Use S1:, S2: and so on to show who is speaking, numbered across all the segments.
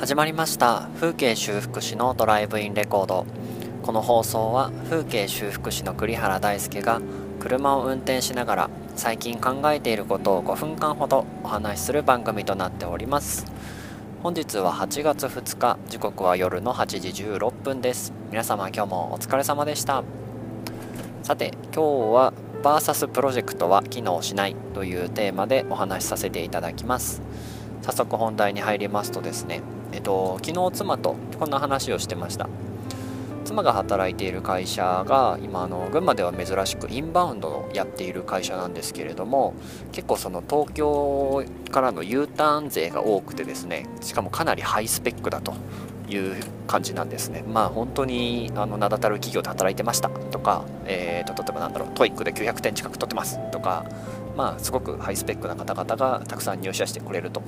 S1: 始まりました。風景修復師のドライブインレコード。この放送は風景修復師の栗原大輔が車を運転しながら最近考えていることを5分間ほどお話しする番組となっております。本日は8月2日時刻は夜の8時16分です。皆様今日もお疲れ様でした。さて今日は VS プロジェクトは機能しないというテーマでお話しさせていただきます。早速本題に入りますとですねえっと昨日妻とこんな話をしてました妻が働いている会社が今あの群馬では珍しくインバウンドをやっている会社なんですけれども結構その東京からの U ターン勢が多くてですねしかもかなりハイスペックだという感じなんですね。まあ本当にあの名だたる企業で働いてましたとか、えーと、例えばなんだろう、 TOEIC で900点近く取ってますとか、まあすごくハイスペックな方々がたくさん入社してくれると。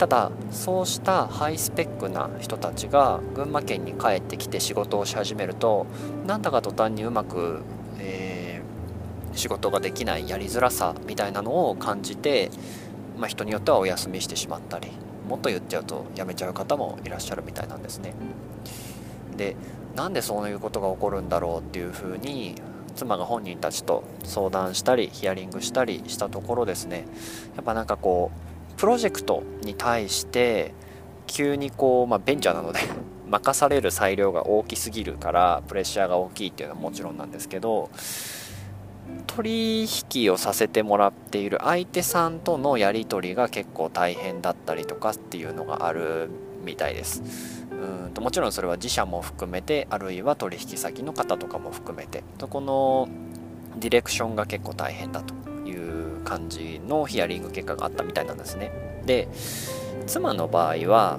S1: ただそうしたハイスペックな人たちが群馬県に帰ってきて仕事をし始めるとなんだか途端にうまく、えー、仕事ができないやりづらさみたいなのを感じて、まあ、人によってはお休みしてしまったりもっと言っちゃうと辞めちゃう方もいらっしゃるみたいなんですね。でなんでそういうことが起こるんだろうっていうふうに妻が本人たちと相談したりヒアリングしたりしたところですねやっぱなんかこうプロジェクトに対して急にこう、まあ、ベンチャーなので 任される裁量が大きすぎるからプレッシャーが大きいっていうのはもちろんなんですけど取引をさせてもらっている相手さんとのやり取りが結構大変だったりとかっていうのがあるみたいです。うんともちろんそれは自社も含めてあるいは取引先の方とかも含めて。とこのディレクションが結構大変だと。感じのヒアリング結果があったみたいなんですね。で妻の場合は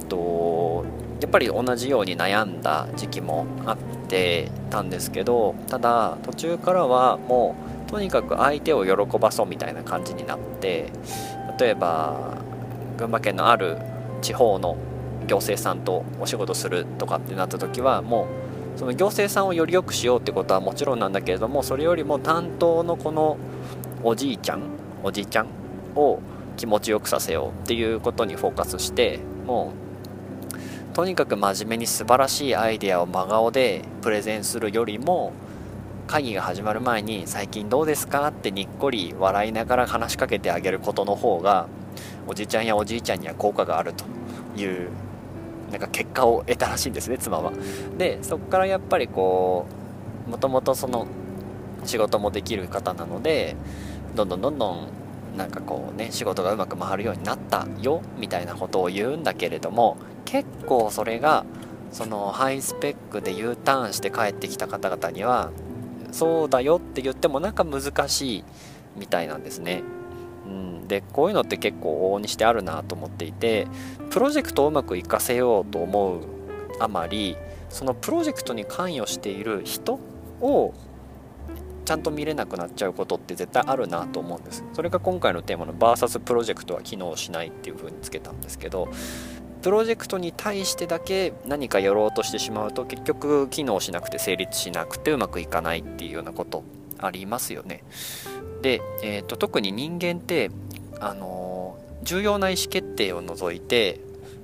S1: うんとやっぱり同じように悩んだ時期もあってたんですけどただ途中からはもうとにかく相手を喜ばそうみたいな感じになって例えば群馬県のある地方の行政さんとお仕事するとかってなった時はもうその行政さんをより良くしようってことはもちろんなんだけれどもそれよりも担当のこのおじいちゃんおじいちゃんを気持ちよくさせようっていうことにフォーカスしてもうとにかく真面目に素晴らしいアイデアを真顔でプレゼンするよりも会議が始まる前に「最近どうですか?」ってにっこり笑いながら話しかけてあげることの方がおじいちゃんやおじいちゃんには効果があるというなんか結果を得たらしいんですね妻は。でそこからやっぱりこうもともとその仕事もできる方なのでどんどんどんどんなんかこうね仕事がうまく回るようになったよみたいなことを言うんだけれども結構それがそのハイスペックで U ターンして帰ってきた方々にはそうだよって言ってもなんか難しいみたいなんですね。うん、でこういうのって結構往々にしてあるなと思っていてプロジェクトをうまくいかせようと思うあまりそのプロジェクトに関与している人をちゃんと見れなくなっちゃうことって絶対あるなと思うんです。それが今回のテーマの VS プロジェクトは機能しないっていう風につけたんですけどプロジェクトに対してだけ何かやろうとしてしまうと結局機能しなくて成立しなくてうまくいかないっていうようなことありますよね。で、えーと、特に人間ってあのー、重要な意思決定を除いて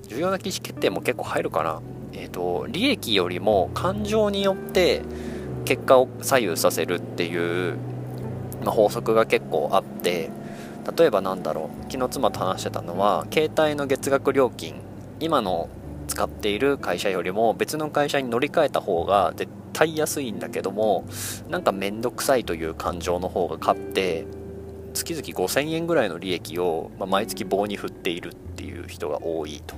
S1: 重要な意思決定も結構入るかな。えっ、ー、と利益よりも感情によって結果を左右させるっていう、ま、法則が結構あって例えばなんだろう昨日妻と話してたのは携帯の月額料金今の使っている会社よりも別の会社に乗り換えた方が絶対安いんだけどもなんか面倒くさいという感情の方が勝って月々5000円ぐらいの利益を、ま、毎月棒に振っているっていう人が多いと。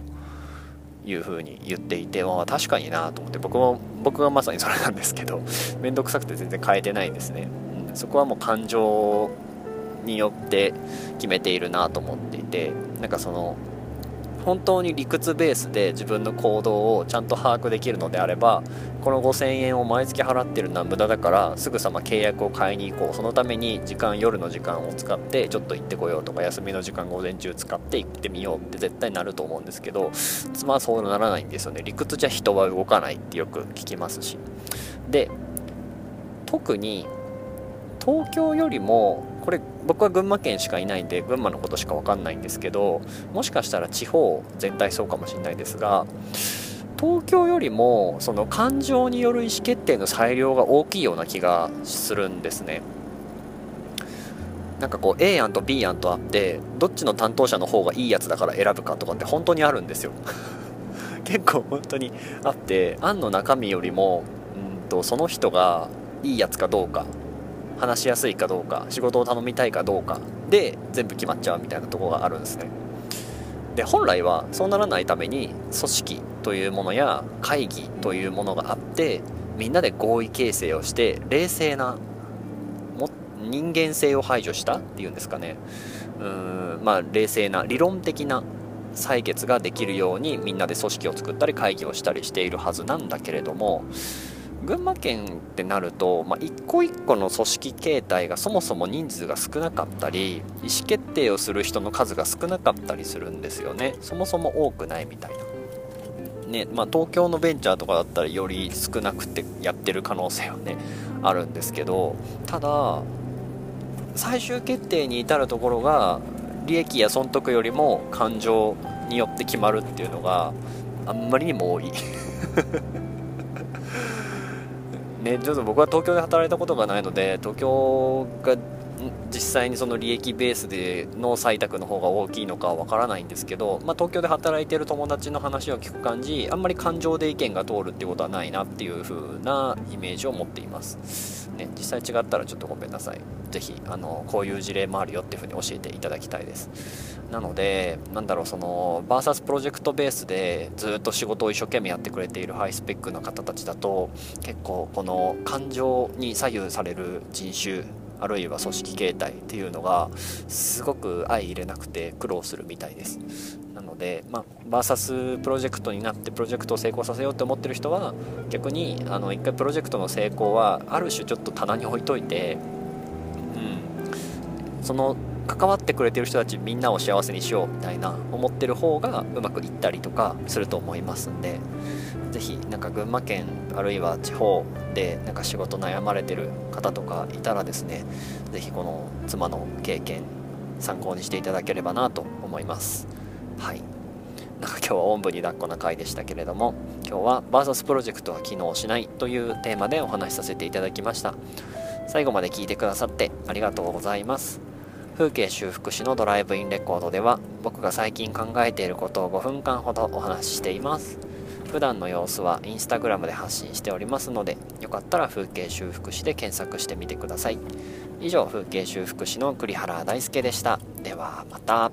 S1: いうふうに言っていて、まあ、確かになと思って僕も僕がまさにそれなんですけど 面倒くさくて全然変えてないんですね、うん、そこはもう感情によって決めているなと思っていてなんかその本当に理屈ベースで自分の行動をちゃんと把握できるのであればこの5000円を毎月払ってるのは無駄だからすぐさま契約を買いに行こう。そのために時間夜の時間を使ってちょっと行ってこようとか休みの時間午前中使って行ってみようって絶対なると思うんですけど妻はそうならないんですよね。理屈じゃ人は動かないってよく聞きますし。で特に東京よりも僕は群馬県しかいないんで群馬のことしか分かんないんですけどもしかしたら地方全体そうかもしれないですが東京よりもその感情による意思決定の裁量が大きいような気がするんですね。なんかこう A 案と B 案とあってどっちの担当者の方がいいやつだから選ぶかとかって本当にあるんですよ 結構本当にあって案の中身よりもうんとその人がいいやつかどうか話しやすいかどうか仕事を頼みたいかどうかで全部決まっちゃうみたいなとこがあるんですね。で本来はそうならないために組織というものや会議というものがあってみんなで合意形成をして冷静な人間性を排除したっていうんですかね。うーんまあ冷静な理論的な採決ができるようにみんなで組織を作ったり会議をしたりしているはずなんだけれども群馬県ってなると、まあ、一個一個の組織形態がそもそも人数が少なかったり意思決定をする人の数が少なかったりするんですよねそもそも多くないみたいな。ねまあ、東京のベンチャーとかだったらより少なくてやってる可能性はねあるんですけどただ最終決定に至るところが利益や損得よりも感情によって決まるっていうのがあんまりにも多いね、ちょっと僕は東京で働いたことがないので東京が実際にその利益ベースでの採択の方が大きいのかは分からないんですけど、まあ、東京で働いてる友達の話を聞く感じあんまり感情で意見が通るってことはないなっていう風なイメージを持っています、ね、実際違ったらちょっとごめんなさい。是非こういう事例もあるよっていう風に教えていただきたいです。なのでなんだろうそのバーサスプロジェクトベースでずっと仕事を一生懸命やってくれているハイスペックの方たちだと結構この感情に左右される人種あるいは組織形態っていうのがすごく相入れなくて苦労するみたいです。なので、まあ、バーサスプロジェクトになってプロジェクトを成功させようって思ってる人は逆にあの一回プロジェクトの成功はある種ちょっと棚に置いといて、うん、その関わってくれてる人たちみんなを幸せにしようみたいな思ってる方がうまくいったりとかすると思いますんで是非なんか群馬県あるいは地方でなんか仕事悩まれてる方とかいたらですね是非この妻の経験参考にしていただければなと思います。はい。なんか今日はおんぶに抱っこな回でしたけれども今日は VS プロジェクトは機能しないというテーマでお話しさせていただきました。最後まで聞いてくださってありがとうございます。風景修復師のドライブインレコードでは僕が最近考えていることを5分間ほどお話ししています。普段の様子はインスタグラムで発信しておりますのでよかったら風景修復師で検索してみてください。以上風景修復師の栗原大輔でした。ではまた。